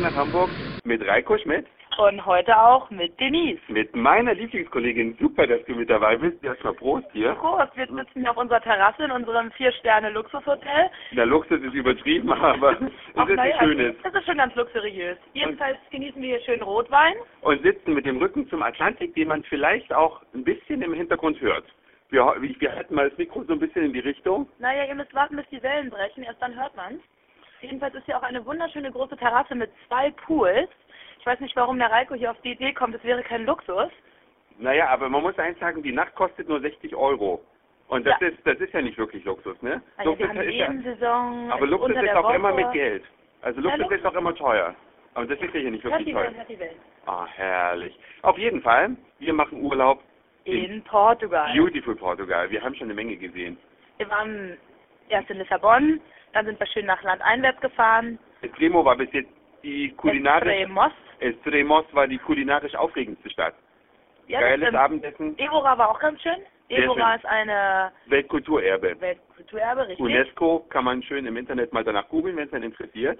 zurück nach Hamburg mit Reiko Schmidt, Und heute auch mit Denise. mit meiner Lieblingskollegin. Super, dass du mit dabei bist. Erstmal Prost hier. Prost, wir sitzen hier auf unserer Terrasse in unserem Vier-Sterne-Luxushotel. Der Luxus ist übertrieben, aber es ist naja, ein schönes. Das ist schon ganz luxuriös. Jedenfalls genießen wir hier schön Rotwein. Und sitzen mit dem Rücken zum Atlantik, den man vielleicht auch ein bisschen im Hintergrund hört. Wir, wir halten mal das Mikro so ein bisschen in die Richtung. Naja, ihr müsst warten, bis die Wellen brechen, erst dann hört man's. Jedenfalls ist hier auch eine wunderschöne große Terrasse mit zwei Pools. Ich weiß nicht, warum der Reiko hier auf die Idee kommt, es wäre kein Luxus. Naja, aber man muss eins sagen, die Nacht kostet nur 60 Euro. Und das Ja. ist das ist ja nicht wirklich Luxus, ne? Also Luxus wir haben ist ja, aber Luxus ist auch Woche. immer mit Geld. Also Luxus Luxus- ist auch immer teuer. Aber das ist ja hier nicht wirklich teuer. Ah, herrlich. Auf jeden Fall, wir machen Urlaub In Portugal. Beautiful Portugal. Wir haben schon eine Menge gesehen. Wir waren erst in Lissabon, dann sind wir schön nach Landeinwärts gefahren. Extremo war bis jetzt die kulinarisch Extremos. Extremos war die kulinarisch aufregendste Stadt. Ja, Geiles stimmt. Abendessen, Evora war auch ganz schön. Evora ist eine Weltkulturerbe. Weltkulturerbe, richtig. UNESCO kann man schön im Internet mal danach googeln, wenn es einen interessiert.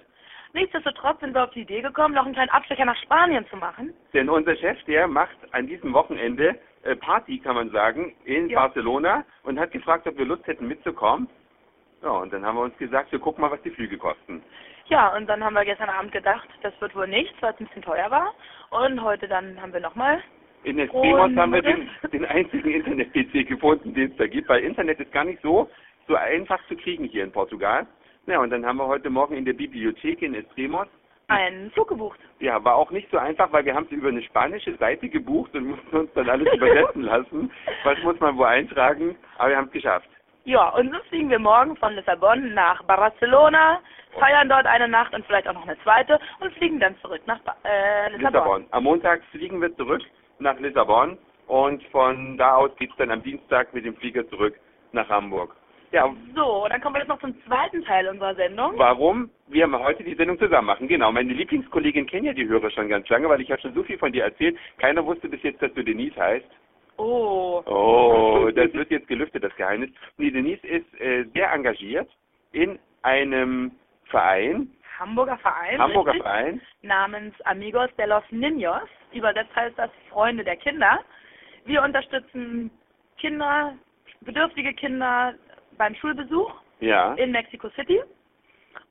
Nichtsdestotrotz sind wir auf die Idee gekommen, noch einen kleinen Abstecher nach Spanien zu machen. Denn unser Chef, der macht an diesem Wochenende äh, Party, kann man sagen, in Ja. Barcelona und hat gefragt, ob wir Lust hätten mitzukommen. Ja, und dann haben wir uns gesagt, wir gucken mal, was die Flüge kosten. Ja, und dann haben wir gestern Abend gedacht, das wird wohl nichts, weil es ein bisschen teuer war. Und heute dann haben wir nochmal. In Und- haben wir den, den einzigen Internet-PC gefunden, den es da gibt, weil Internet ist gar nicht so, so einfach zu kriegen hier in Portugal. Ja, und dann haben wir heute Morgen in der Bibliothek in Extremos einen Flug gebucht. Ja, war auch nicht so einfach, weil wir haben es über eine spanische Seite gebucht und mussten uns dann alles übersetzen lassen. Was muss man wo eintragen? Aber wir haben es geschafft. Ja, und so fliegen wir morgen von Lissabon nach Barcelona, feiern dort eine Nacht und vielleicht auch noch eine zweite und fliegen dann zurück nach ba äh, Lissabon. Lissabon. Am Montag fliegen wir zurück nach Lissabon und von da aus geht's dann am Dienstag mit dem Flieger zurück nach Hamburg. Ja, So, dann kommen wir jetzt noch zum zweiten Teil unserer Sendung. warum wir heute die Sendung zusammen machen. Genau, meine Lieblingskollegin kennt ja die Hörer schon ganz lange, weil ich habe schon so viel von dir erzählt. Keiner wusste bis jetzt, dass du Denise heißt. Oh. Oh, das wird jetzt gelüftet, das Geheimnis. Nee, Denise ist äh, sehr engagiert in einem Verein, Hamburger Verein. Hamburger richtig? Verein. namens Amigos de los Niños. Übersetzt heißt das Freunde der Kinder. Wir unterstützen Kinder, bedürftige Kinder beim Schulbesuch Ja, in Mexico City.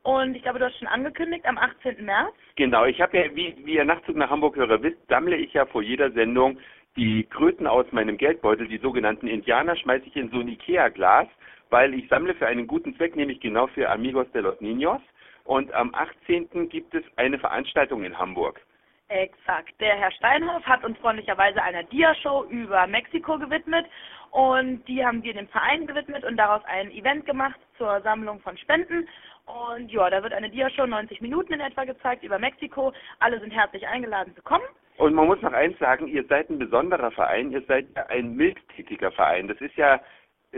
Und ich glaube, du hast schon angekündigt, am 18. März. genau. Ich habe ja, wie, wie ihr Nachtzug nach Hamburg-Hörer wisst, sammle ich ja vor jeder Sendung die Kröten aus meinem Geldbeutel, die sogenannten Indianer, schmeiße ich in so ein Ikea-Glas, weil ich sammle für einen guten Zweck, nämlich genau für Amigos de los Niños. Und am 18. gibt es eine Veranstaltung in Hamburg. Exakt. Der Herr Steinhoff hat uns freundlicherweise einer Dia-Show über Mexiko gewidmet und die haben wir dem Verein gewidmet und daraus ein Event gemacht zur Sammlung von Spenden. Und ja, da wird eine Dia-Show 90 Minuten in etwa gezeigt über Mexiko. Alle sind herzlich eingeladen zu kommen. Und man muss noch eins sagen, ihr seid ein besonderer Verein, ihr seid ja ein mildtätiger Verein. Das ist ja,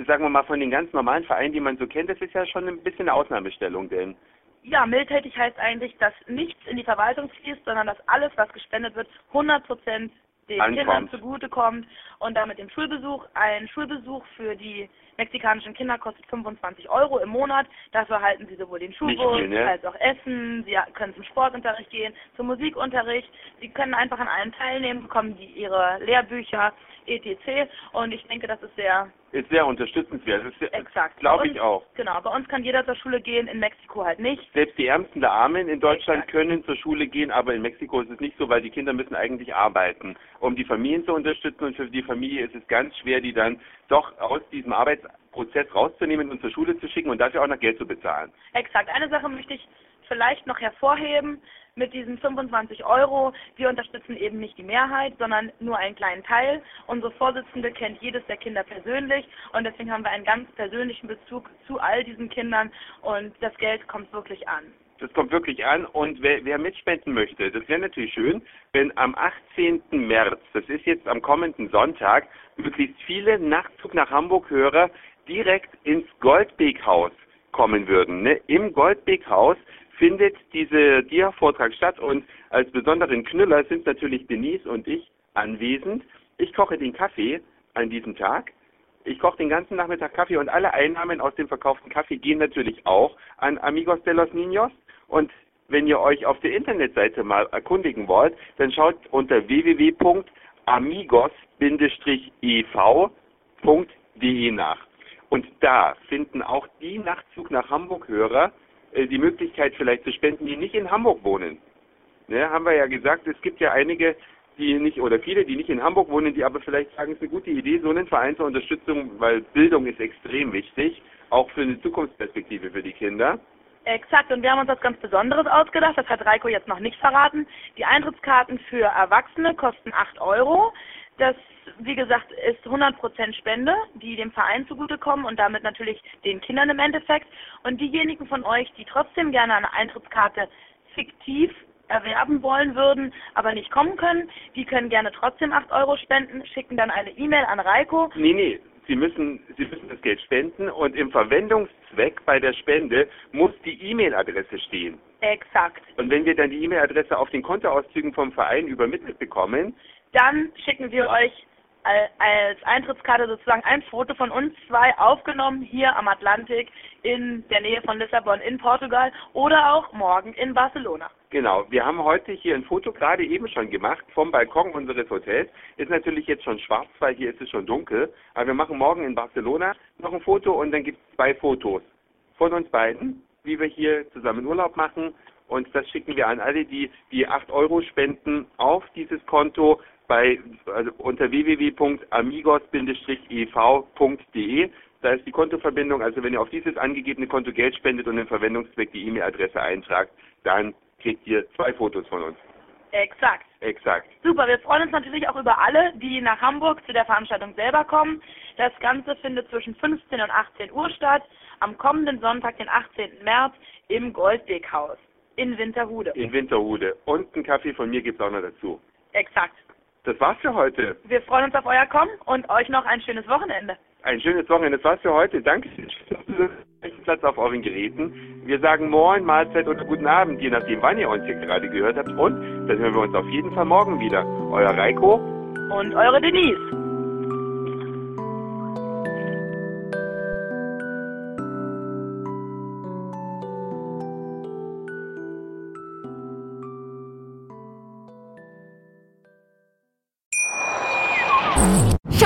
sagen wir mal, von den ganz normalen Vereinen, die man so kennt, das ist ja schon ein bisschen eine Ausnahmestellung, denn Ja, mildtätig heißt eigentlich, dass nichts in die Verwaltung fließt, sondern dass alles, was gespendet wird, 100 Prozent den. Kindern zugutekommt und damit dem Schulbesuch. Ein Schulbesuch für die mexikanischen Kinder kostet 25 Euro im Monat. Dafür erhalten sie sowohl den Schulbus viel, ne? als auch Essen. Sie können zum Sportunterricht gehen, zum Musikunterricht. Sie können einfach an allem teilnehmen, bekommen die ihre Lehrbücher, etc. Und ich denke, das ist sehr ist sehr unterstützenswert. Das ist, exakt. Glaube ich auch. Genau, bei uns kann jeder zur Schule gehen, in Mexiko halt nicht. Selbst die Ärmsten der Armen in Deutschland Exakt. können zur Schule gehen, aber in Mexiko ist es nicht so, weil die Kinder müssen eigentlich arbeiten, um die Familien zu unterstützen. Und für die Familie ist es ganz schwer, die dann doch aus diesem Arbeitsprozess rauszunehmen und zur Schule zu schicken und dafür auch noch Geld zu bezahlen. Exakt. Eine Sache möchte ich vielleicht noch hervorheben mit diesen 25 Euro. Wir unterstützen eben nicht die Mehrheit, sondern nur einen kleinen Teil. Unsere Vorsitzende kennt jedes der Kinder persönlich und deswegen haben wir einen ganz persönlichen Bezug zu all diesen Kindern und das Geld kommt wirklich an. Das kommt wirklich an und wer, wer mitspenden möchte, das wäre natürlich schön, wenn am 18. März, das ist jetzt am kommenden Sonntag, möglichst viele Nachtzug nach Hamburg-Hörer direkt ins Goldbeek-Haus kommen würden. Ne? Im Goldbeek-Haus findet diese Dia-Vortrag statt und als besonderen Knüller sind natürlich Denise und ich anwesend. Ich koche den Kaffee an diesem Tag. Ich koche den ganzen Nachmittag Kaffee und alle Einnahmen aus dem verkauften Kaffee gehen natürlich auch an Amigos de los Niños. Und wenn ihr euch auf der Internetseite mal erkundigen wollt, dann schaut unter www.amigos-ev.de nach. Und da finden auch die Nachtzug nach Hamburg-Hörer äh, die Möglichkeit vielleicht zu spenden, die nicht in Hamburg wohnen. Ne, haben wir ja gesagt, es gibt ja einige, die nicht, oder viele, die nicht in Hamburg wohnen, die aber vielleicht sagen, es ist eine gute Idee, so einen Verein zur Unterstützung, weil Bildung ist extrem wichtig, auch für eine Zukunftsperspektive für die Kinder. Exakt, und wir haben uns was ganz Besonderes ausgedacht, das hat Reiko jetzt noch nicht verraten. Die Eintrittskarten für Erwachsene kosten 8 Euro. Das, wie gesagt, ist 100% Spende, die dem Verein zugutekommen und damit natürlich den Kindern im Endeffekt. Und diejenigen von euch, die trotzdem gerne eine Eintrittskarte fiktiv erwerben wollen würden, aber nicht kommen können, die können gerne trotzdem 8 Euro spenden, schicken dann eine E-Mail an Reiko. Nee, nee, Sie müssen, Sie müssen das Geld spenden und im Verwendungszweck bei der Spende muss die E-Mail-Adresse stehen. Exakt. Und wenn wir dann die E-Mail-Adresse auf den Kontoauszügen vom Verein übermittelt bekommen, dann schicken wir euch als Eintrittskarte sozusagen ein Foto von uns zwei aufgenommen hier am Atlantik in der Nähe von Lissabon in Portugal oder auch morgen in Barcelona. Genau, wir haben heute hier ein Foto gerade eben schon gemacht vom Balkon unseres Hotels. Ist natürlich jetzt schon schwarz, weil hier ist es schon dunkel. Aber wir machen morgen in Barcelona noch ein Foto und dann gibt es zwei Fotos von uns beiden, wie wir hier zusammen Urlaub machen. Und das schicken wir an alle, die die 8 Euro spenden auf dieses Konto bei also unter www.amigos-ev.de. Da ist die Kontoverbindung. Also wenn ihr auf dieses angegebene Konto Geld spendet und den Verwendungszweck die E-Mail-Adresse eintragt, dann kriegt ihr zwei Fotos von uns. Exakt. Exakt. Super, wir freuen uns natürlich auch über alle, die nach Hamburg zu der Veranstaltung selber kommen. Das Ganze findet zwischen 15 und 18 Uhr statt, am kommenden Sonntag, den 18. März, im Goldweghaus in Winterhude. In Winterhude. Und einen Kaffee von mir gibt es auch noch dazu. Exakt. Das war's für heute. Wir freuen uns auf euer Kommen und euch noch ein schönes Wochenende. Ein schönes Wochenende. Das war's für heute. Danke Platz auf euren Geräten. Wir sagen Moin, Mahlzeit oder guten Abend, je nachdem, wann ihr uns hier gerade gehört habt. Und dann hören wir uns auf jeden Fall morgen wieder. Euer Reiko und eure Denise.